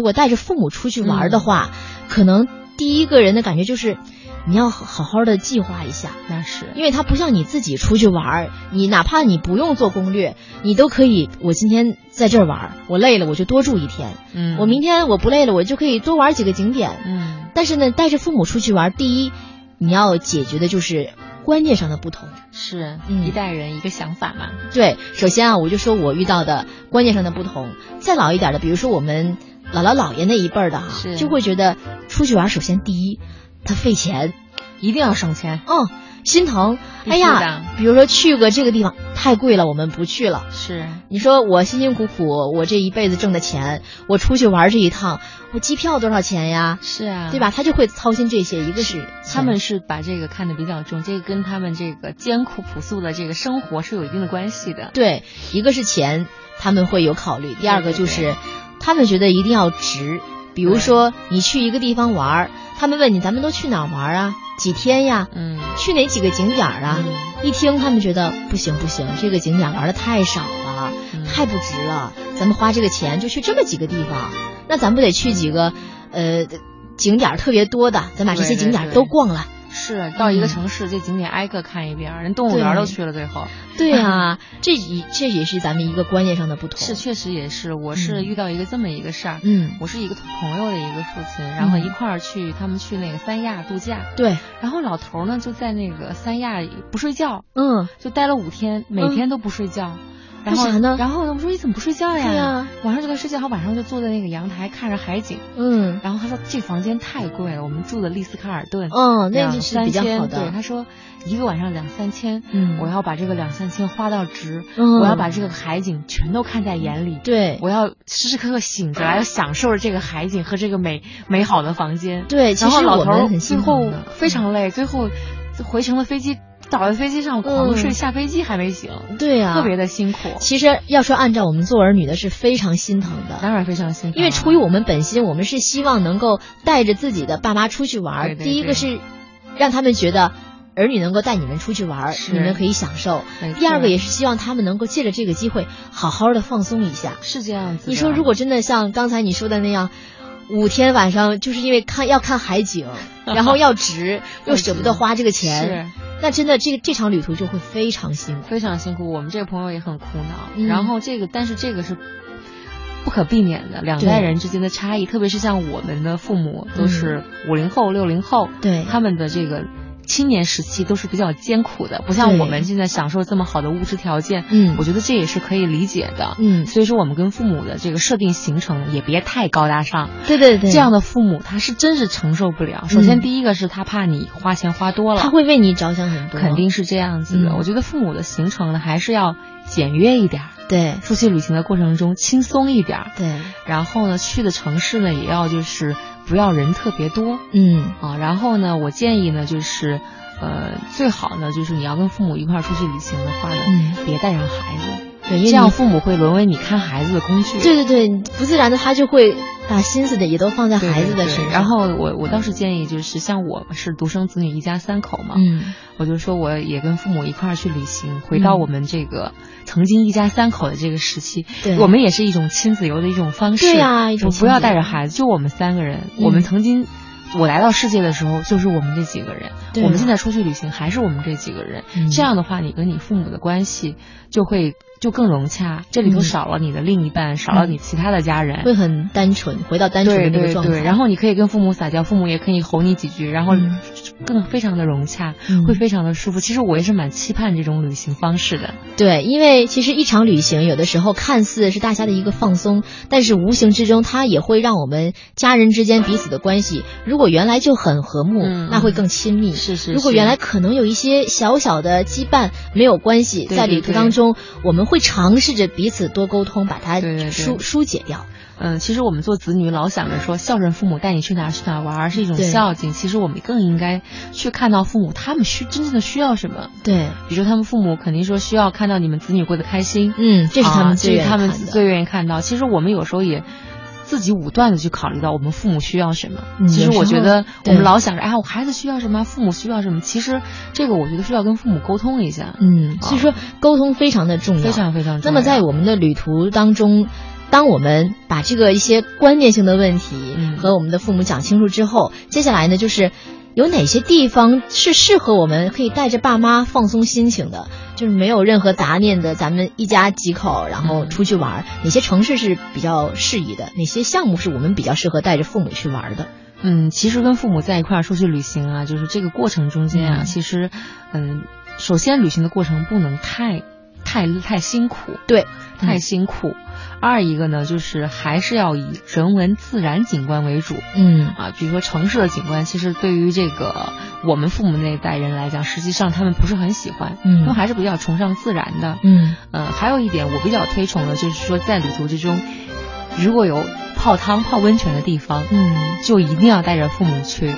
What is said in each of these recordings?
如果带着父母出去玩的话，可能第一个人的感觉就是，你要好好的计划一下，那是因为他不像你自己出去玩，你哪怕你不用做攻略，你都可以。我今天在这儿玩，我累了我就多住一天，嗯，我明天我不累了，我就可以多玩几个景点。嗯，但是呢，带着父母出去玩，第一你要解决的就是观念上的不同。是嗯一代人一个想法嘛。对，首先啊，我就说我遇到的观念上的不同。再老一点的，比如说我们姥姥姥爷那一辈儿的哈，是就会觉得出去玩，首先第一，他费钱，一定要省钱。嗯，心疼。哎呀，比如说去个这个地方太贵了，我们不去了。是，你说我辛辛苦苦，我这一辈子挣的钱，我出去玩这一趟，我机票多少钱呀？是啊，对吧？他就会操心这些，一个是他们是把这个看得比较重，这个跟他们这个艰苦朴素的这个生活是有一定的关系的。对，一个是钱，他们会有考虑；第二个就是，他们觉得一定要值。比如说你去一个地方玩儿，他们问你咱们都去哪儿玩啊？几天呀？嗯，去哪几个景点儿啊？嗯一听他们觉得不行不行，这个景点玩的太少了，嗯太不值了。咱们花这个钱就去这么几个地方，那咱不得去几个呃景点儿特别多的？咱把这些景点儿都逛了。是到一个嗯城市，这景点挨个看一遍儿，人动物园都去了，最后。对啊，这也这也是咱们一个观念上的不同。是，确实也是，我是嗯遇到一个这么一个事儿。嗯，我是一个朋友的一个父亲，然后嗯一块儿去，他们去那个三亚度假，对，然后老头儿呢就在那个三亚不睡觉，嗯，就待了五天，每嗯天都不睡觉。然后为啥呢然后呢，我说你怎么不睡觉呀？对呀晚上就在睡觉，他晚上就坐在那个阳台看着海景。嗯，然后他说这房间太贵了，我们住的丽思卡尔顿，嗯，那两就是比较好的。对，他说一个晚上两三千，嗯我要把这个两三千花到值，嗯我要把这个海景全都看在眼里。对我要时时刻刻醒着来，要享受着这个海景和这个美美好的房间。对，其然后实我老头最们很心后非常累，最后回程的飞机倒在飞机上狂睡，嗯下飞机还没醒，对呀、特别的辛苦。其实要说按照我们做儿女的是非常心疼的，当然非常心疼啊，因为出于我们本心，我们是希望能够带着自己的爸妈出去玩儿。对对第一个是让他们觉得儿女能够带你们出去玩你们可以享受。第二个也是希望他们能够借着这个机会好好的放松一下。是这样子。你说如果真的像刚才你说的那样。五天晚上就是因为看要看海景，然后要值，又舍不得花这个钱，是那真的这个这场旅途就会非常辛苦。非常辛苦，我们这个朋友也很苦恼。嗯然后这个，但是这个是不可避免的，两代人之间的差异，特别是像我们的父母都是五零后、六零后，对他们的这个。青年时期都是比较艰苦的，不像我们现在享受这么好的物质条件。嗯我觉得这也是可以理解的。嗯，所以说我们跟父母的这个设定行程也别太高大上。对对对，这样的父母他是真是承受不了。首先第一个是他怕你花钱花多了，他会为你着想很多，肯定是这样子的。嗯我觉得父母的行程呢，还是要简约一点儿，对出去旅行的过程中轻松一点儿。对，然后呢，去的城市呢，也要就是不要人特别多嗯啊。然后呢，我建议呢，就是呃，最好呢，就是你要跟父母一块儿出去旅行的话呢，嗯，别带上孩子，对，因为这样父母会沦为你看孩子的工具。对对对，不自然的他就会把心思的也都放在孩子的身上，然后我我倒是建议，就是像我们是独生子女，一家三口嘛，嗯我就说我也跟父母一块儿去旅行，回到我们这个曾经一家三口的这个时期，对我们也是一种亲子游的一种方式。对呀一种我不要带着孩子，就我们三个人。嗯我们曾经，我来到世界的时候，就是我们这几个人。对我们现在出去旅行，还是我们这几个人。嗯这样的话，你跟你父母的关系就会就更融洽。这里头嗯少了你的另一半，少了你其他的家人。会很单纯，回到单纯的对那个状态，对对，然后你可以跟父母撒娇，父母也可以吼你几句，然后嗯更非常的融洽，嗯会非常的舒服。其实我也是蛮期盼这种旅行方式的。对，因为其实一场旅行有的时候看似是大家的一个放松，但是无形之中它也会让我们家人之间彼此的关系，如果原来就很和睦，嗯那会更亲密。是是如果原来可能有一些小小的羁绊，没有关系，在旅途当中，我们会尝试着彼此多沟通，把它疏疏解掉。嗯，其实我们做子女老想着说孝顺父母，带你去哪儿去哪儿玩儿是一种孝敬。其实我们更应该去看到父母他们需真正的需要什么。对，比如说他们父母肯定说需要看到你们子女过得开心，嗯，这是他啊们最他们最愿意看到。其实我们有时候也。自己武断的去考虑到我们父母需要什么，嗯其实我觉得我们老想着，哎，我孩子需要什么，父母需要什么。其实这个我觉得是要跟父母沟通一下，嗯，所以说沟通非常的重要，非常非常重要。那么在我们的旅途当中，当我们把这个一些观念性的问题嗯。和我们的父母讲清楚之后，接下来呢，就是有哪些地方是适合我们可以带着爸妈放松心情的，就是没有任何杂念的，咱们一家几口然后出去玩，哪些城市是比较适宜的，哪些项目是我们比较适合带着父母去玩的。嗯，其实跟父母在一块儿出去旅行啊，就是这个过程中间啊，嗯。其实，嗯，首先旅行的过程不能太太太辛苦，对，太辛苦。二一个呢，就是还是要以人文自然景观为主。嗯。啊，比如说城市的景观，其实对于这个我们父母那一代人来讲，实际上他们不是很喜欢，嗯。他们还是比较崇尚自然的。嗯。呃，还有一点我比较推崇的，就是说在旅途之中，如果有泡汤、泡温泉的地方，嗯。就一定要带着父母去。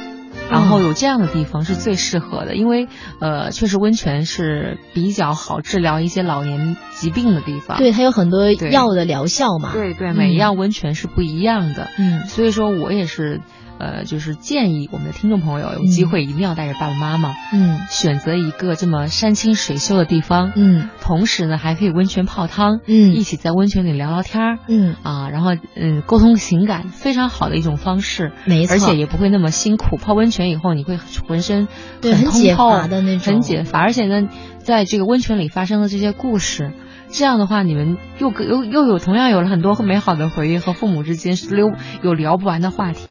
然后有这样的地方是最适合的，因为呃，确实温泉是比较好治疗一些老年疾病的地方。对，它有很多药的疗效嘛。对对，嗯每一样温泉是不一样的。嗯所以说我也是呃，就是建议我们的听众朋友有机会一定要带着爸爸妈妈，嗯选择一个这么山清水秀的地方，嗯同时呢还可以温泉泡汤，嗯一起在温泉里聊聊天儿。嗯，啊，然后嗯，沟通情感非常好的一种方式，没错，而且也不会那么辛苦。泡温泉以后，你会浑身对很解通透乏的那种很解乏。而且呢，在这个温泉里发生的这些故事，这样的话，你们又又又有同样有了很多美好的回忆，和父母之间是溜有聊不完的话题。